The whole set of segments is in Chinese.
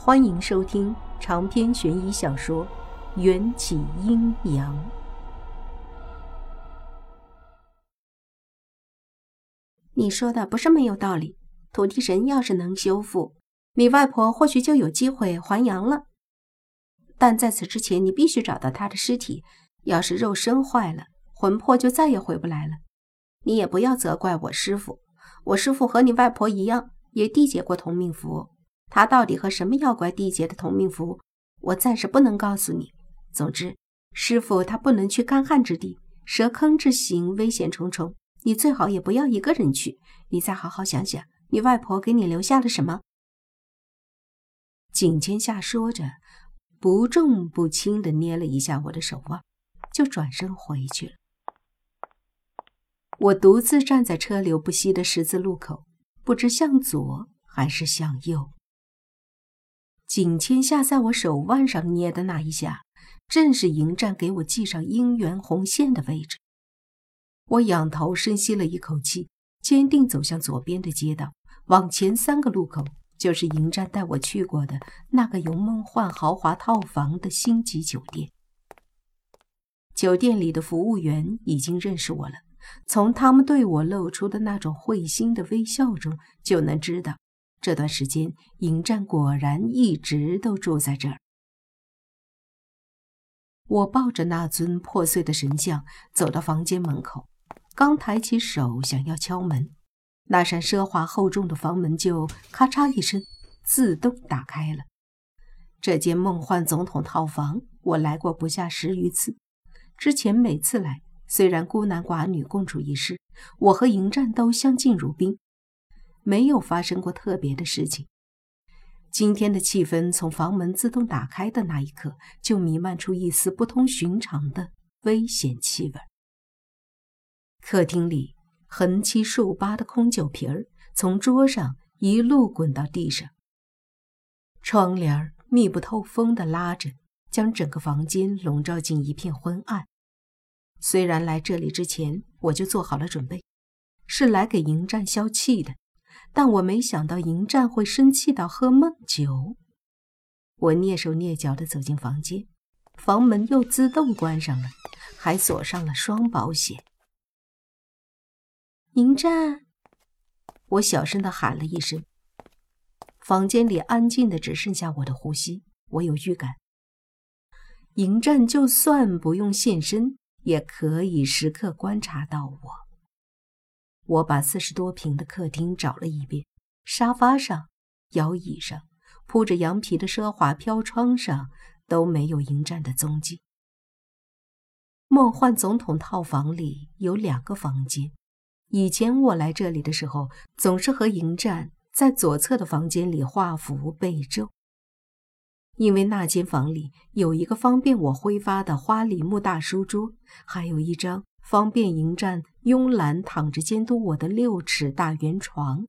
欢迎收听长篇悬疑小说《缘起阴阳》。你说的不是没有道理。土地神要是能修复，你外婆或许就有机会还阳了。但在此之前，你必须找到她的尸体。要是肉身坏了，魂魄就再也回不来了。你也不要责怪我师傅，我师傅和你外婆一样，也缔结过同命符。他到底和什么妖怪缔结的同命符，我暂时不能告诉你。总之，师傅他不能去干旱之地，蛇坑之行危险重重，你最好也不要一个人去。你再好好想想，你外婆给你留下了什么？景千夏说着，不重不轻地捏了一下我的手腕，就转身回去了。我独自站在车流不息的十字路口，不知向左还是向右。景千夏在我手腕上捏的那一下，正是迎战给我系上姻缘红线的位置。我仰头深吸了一口气，坚定走向左边的街道。往前三个路口，就是迎战带我去过的那个有梦幻豪华套房的星级酒店。酒店里的服务员已经认识我了，从他们对我露出的那种会心的微笑中，就能知道。这段时间，迎战果然一直都住在这儿。我抱着那尊破碎的神像走到房间门口，刚抬起手想要敲门，那扇奢华厚重的房门就咔嚓一声自动打开了。这间梦幻总统套房，我来过不下十余次。之前每次来，虽然孤男寡女共处一室，我和迎战都相敬如宾。没有发生过特别的事情。今天的气氛从房门自动打开的那一刻就弥漫出一丝不同寻常的危险气味。客厅里横七竖八的空酒瓶儿从桌上一路滚到地上，窗帘密不透风的拉着，将整个房间笼罩进一片昏暗。虽然来这里之前我就做好了准备，是来给迎战消气的。但我没想到迎战会生气到喝闷酒。我蹑手蹑脚地走进房间，房门又自动关上了，还锁上了双保险。迎战，我小声地喊了一声。房间里安静的只剩下我的呼吸。我有预感，迎战就算不用现身，也可以时刻观察到我。我把四十多平的客厅找了一遍，沙发上、摇椅上、铺着羊皮的奢华飘窗上都没有迎战的踪迹。梦幻总统套房里有两个房间，以前我来这里的时候，总是和迎战在左侧的房间里画符背咒，因为那间房里有一个方便我挥发的花梨木大书桌，还有一张。方便迎战慵懒躺着监督我的六尺大圆床，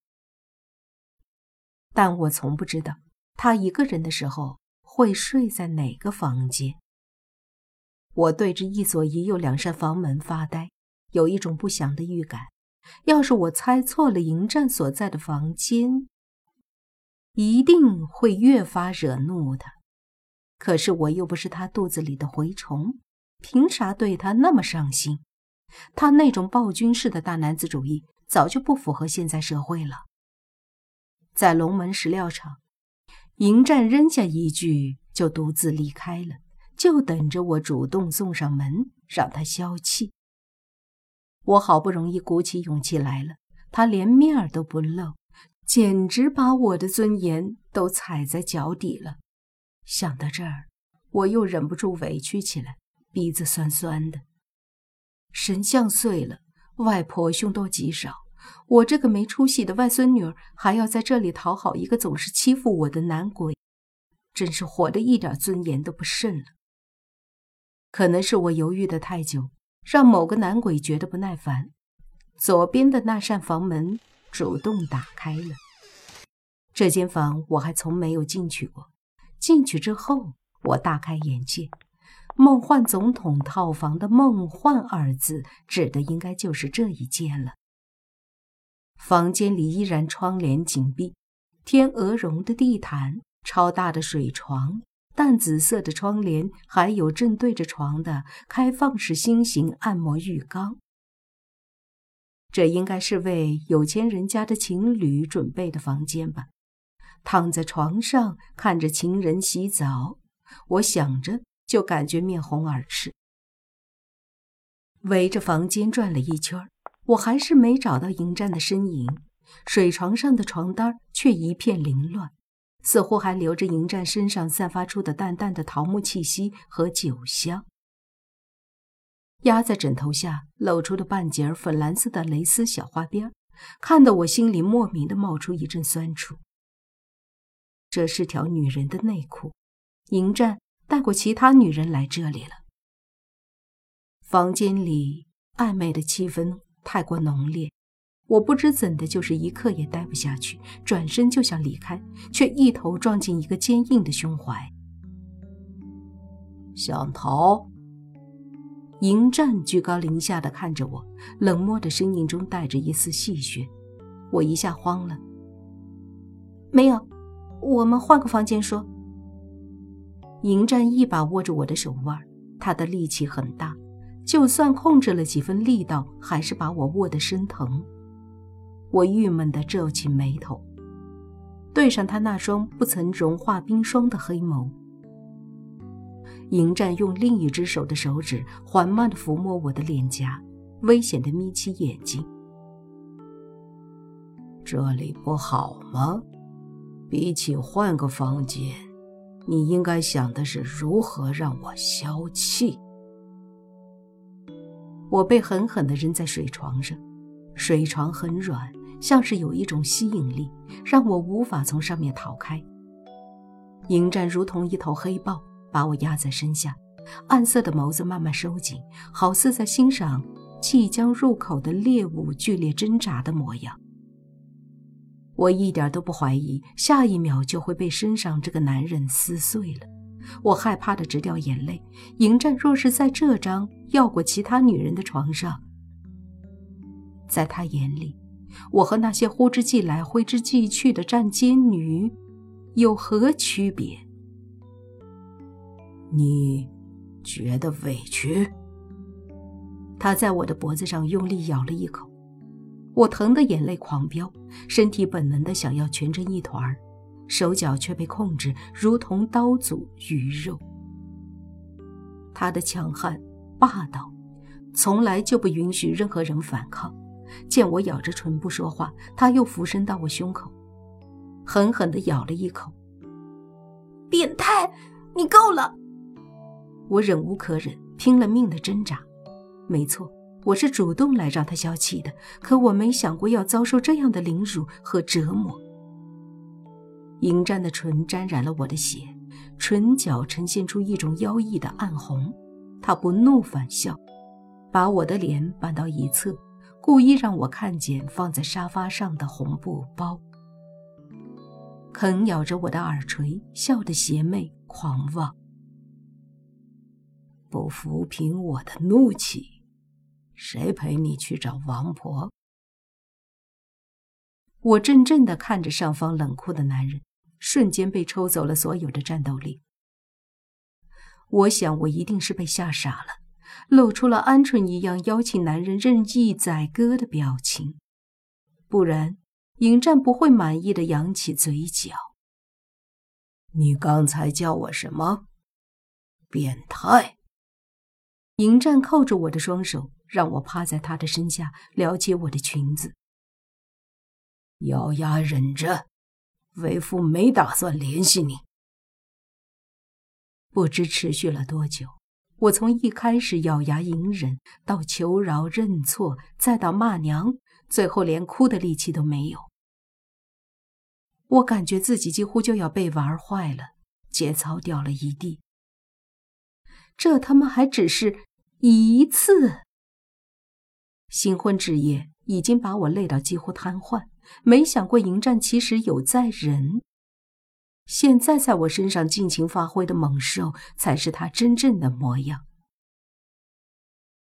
但我从不知道他一个人的时候会睡在哪个房间。我对着一左一右两扇房门发呆，有一种不祥的预感。要是我猜错了迎战所在的房间，一定会越发惹怒他。可是我又不是他肚子里的蛔虫，凭啥对他那么上心？他那种暴君式的大男子主义早就不符合现在社会了。在龙门石料厂，迎战扔下一句就独自离开了，就等着我主动送上门让他消气。我好不容易鼓起勇气来了，他连面儿都不露，简直把我的尊严都踩在脚底了。想到这儿，我又忍不住委屈起来，鼻子酸酸的。神像碎了，外婆凶多吉少，我这个没出息的外孙女儿还要在这里讨好一个总是欺负我的男鬼，真是活得一点尊严都不剩了。可能是我犹豫的太久，让某个男鬼觉得不耐烦，左边的那扇房门主动打开了。这间房我还从没有进去过，进去之后我大开眼界。梦幻总统套房的“梦幻”二字，指的应该就是这一间了。房间里依然窗帘紧闭，天鹅绒的地毯超大的水床，淡紫色的窗帘，还有正对着床的开放式新型按摩浴缸。这应该是为有钱人家的情侣准备的房间吧？躺在床上看着情人洗澡，我想着就感觉面红耳赤。围着房间转了一圈，我还是没找到迎战的身影。水床上的床单却一片凌乱，似乎还留着迎战身上散发出的淡淡的桃木气息和酒香。压在枕头下露出的半截粉蓝色的蕾丝小花边，看得我心里莫名的冒出一阵酸楚。这是条女人的内裤，迎战带过其他女人来这里了。房间里暧昧的气氛太过浓烈，我不知怎的，就是一刻也待不下去，转身就想离开，却一头撞进一个坚硬的胸怀。想逃？迎战居高临下的看着我，冷漠的声音中带着一丝戏谑。我一下慌了。没有，我们换个房间说。迎战一把握住我的手腕，他的力气很大，就算控制了几分力道，还是把我握得生疼。我郁闷地皱起眉头，对上他那双不曾融化冰霜的黑眸。迎战用另一只手的手指缓慢地抚摸我的脸颊，危险地眯起眼睛。这里不好吗？比起换个房间，你应该想的是如何让我消气。我被狠狠地扔在水床上，水床很软，像是有一种吸引力，让我无法从上面逃开。迎战如同一头黑豹。把我压在身下，暗色的眸子慢慢收紧，好似在欣赏即将入口的猎物剧烈挣扎的模样。我一点都不怀疑，下一秒就会被身上这个男人撕碎了。我害怕的直掉眼泪。迎战若是在这张要过其他女人的床上，在他眼里，我和那些呼之即来挥之即去的站街女有何区别？你觉得委屈？他在我的脖子上用力咬了一口，我疼得眼泪狂飙，身体本能的想要蜷成一团，手脚却被控制，如同刀俎鱼肉。他的强悍霸道，从来就不允许任何人反抗。见我咬着唇不说话，他又俯身到我胸口，狠狠地咬了一口。变态，你够了！我忍无可忍，拼了命的挣扎。没错，我是主动来让他消气的，可我没想过要遭受这样的凌辱和折磨。迎战的唇沾染了我的血，唇角呈现出一种妖异的暗红。他不怒反笑，把我的脸扳到一侧，故意让我看见放在沙发上的红布包，啃咬着我的耳垂，笑得邪魅狂妄。不抚平我的怒气，谁陪你去找王婆？我怔怔的看着上方冷酷的男人，瞬间被抽走了所有的战斗力。我想，我一定是被吓傻了，露出了鹌鹑一样邀请男人任意宰割的表情，不然迎战不会满意的扬起嘴角。你刚才叫我什么？变态！迎战扣住我的双手，让我趴在他的身下，撩起我的裙子。咬牙忍着，为父没打算联系你。不知持续了多久，我从一开始咬牙隐忍，到求饶认错，再到骂娘，最后连哭的力气都没有。我感觉自己几乎就要被玩坏了，节操掉了一地。这他妈还只是……一次，新婚之夜已经把我累到几乎瘫痪。没想过迎战其实有在人，现在在我身上尽情发挥的猛兽，才是他真正的模样。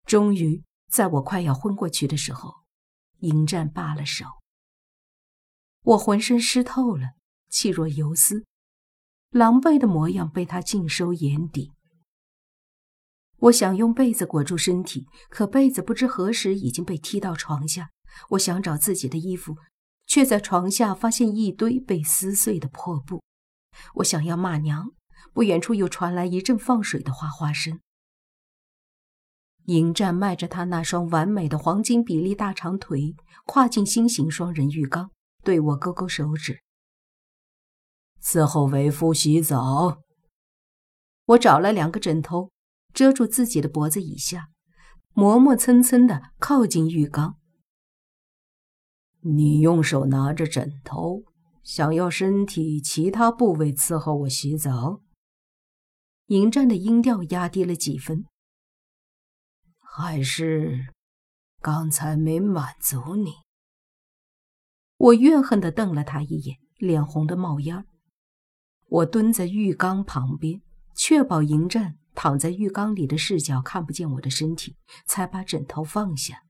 终于，在我快要昏过去的时候，迎战罢了手。我浑身湿透了，气若游丝，狼狈的模样被他尽收眼底。我想用被子裹住身体，可被子不知何时已经被踢到床下。我想找自己的衣服，却在床下发现一堆被撕碎的破布。我想要骂娘，不远处又传来一阵放水的哗哗声。迎战迈着他那双完美的黄金比例大长腿，跨进新型双人浴缸，对我勾勾手指。伺候为夫洗澡。我找了两个枕头，遮住自己的脖子以下，磨磨蹭蹭的靠近浴缸。你用手拿着枕头，想要身体其他部位伺候我洗澡？迎战的音调压低了几分。还是刚才没满足你？我怨恨的瞪了他一眼，脸红的冒烟。我蹲在浴缸旁边，确保迎战躺在浴缸里的视角看不见我的身体，才把枕头放下。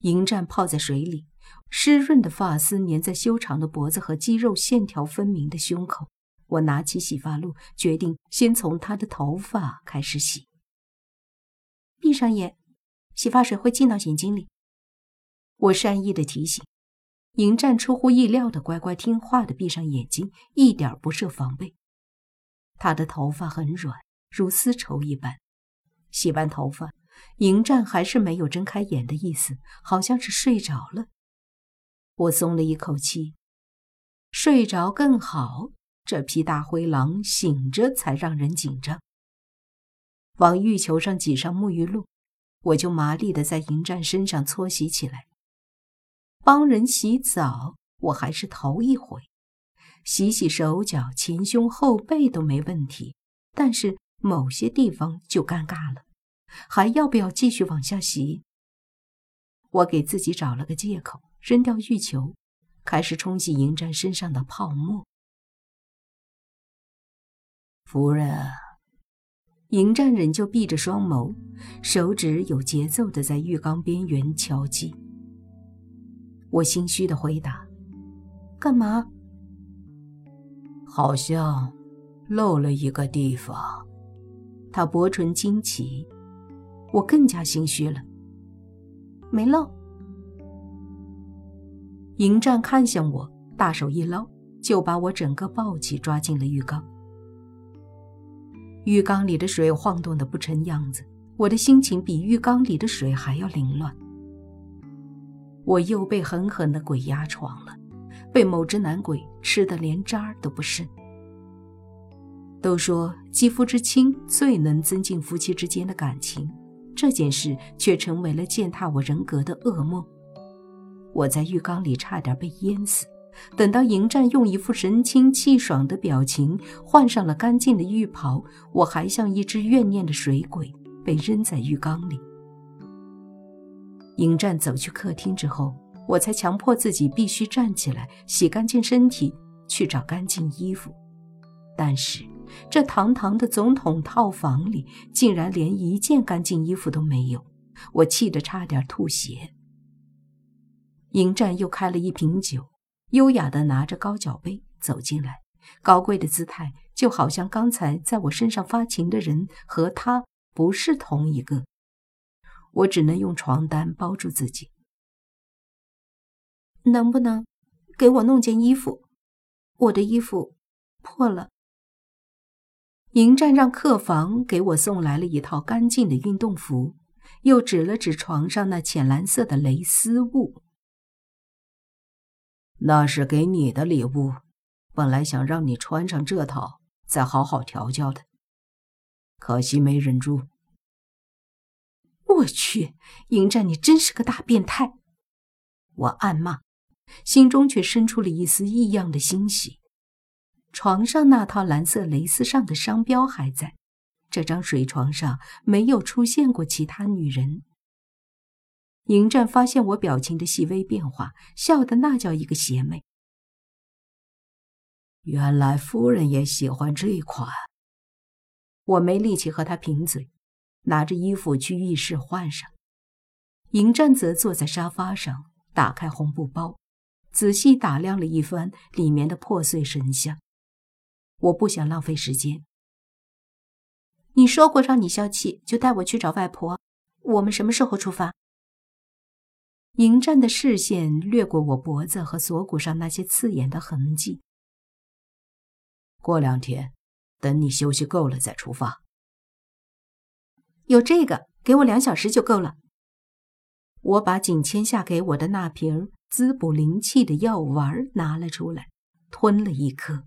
迎战泡在水里，湿润的发丝粘在修长的脖子和肌肉线条分明的胸口。我拿起洗发露，决定先从他的头发开始洗。闭上眼，洗发水会进到眼睛里。我善意的提醒，迎战出乎意料的乖乖听话的闭上眼睛，一点不设防备。他的头发很软，如丝绸一般。洗完头发，迎战还是没有睁开眼的意思，好像是睡着了。我松了一口气，睡着更好。这匹大灰狼醒着才让人紧张。往浴球上挤上沐浴露，我就麻利的在迎战身上搓洗起来。帮人洗澡，我还是头一回，洗洗手脚、前胸后背都没问题，但是某些地方就尴尬了。还要不要继续往下洗？我给自己找了个借口，扔掉浴球，开始冲洗迎战身上的泡沫。夫人。迎战仍旧闭着双眸，手指有节奏的在浴缸边缘敲击。我心虚的回答：“干嘛？”好像漏了一个地方。他薄唇惊奇，我更加心虚了。没漏。迎战看向我，大手一捞，就把我整个抱起，抓进了浴缸。浴缸里的水晃动的不成样子，我的心情比浴缸里的水还要凌乱。我又被狠狠的鬼压床了，被某只男鬼吃的连渣儿都不剩。都说肌肤之亲最能增进夫妻之间的感情，这件事却成为了践踏我人格的噩梦。我在浴缸里差点被淹死。等到迎战用一副神清气爽的表情换上了干净的浴袍，我还像一只怨念的水鬼，被扔在浴缸里。迎战走去客厅之后，我才强迫自己必须站起来，洗干净身体，去找干净衣服。但是，这堂堂的总统套房里，竟然连一件干净衣服都没有，我气得差点吐血。迎战又开了一瓶酒。优雅地拿着高脚杯走进来，高贵的姿态就好像刚才在我身上发情的人和他不是同一个。我只能用床单包住自己。能不能给我弄件衣服？我的衣服破了。迎战让客房给我送来了一套干净的运动服，又指了指床上那浅蓝色的蕾丝物。那是给你的礼物，本来想让你穿上这套，再好好调教的，可惜没忍住。我去，迎战，你真是个大变态！我暗骂，心中却生出了一丝异样的欣喜。床上那套蓝色蕾丝上的商标还在，这张水床上没有出现过其他女人。迎战发现我表情的细微变化，笑得那叫一个邪魅。原来夫人也喜欢这款。我没力气和他贫嘴，拿着衣服去浴室换上。迎战则坐在沙发上，打开红布包，仔细打量了一番里面的破碎神像。我不想浪费时间。你说过让你消气，就带我去找外婆。我们什么时候出发？迎战的视线掠过我脖子和锁骨上那些刺眼的痕迹。过两天，等你休息够了再出发。有这个，给我两小时就够了。我把景谦下给我的那瓶滋补灵气的药丸拿了出来，吞了一颗。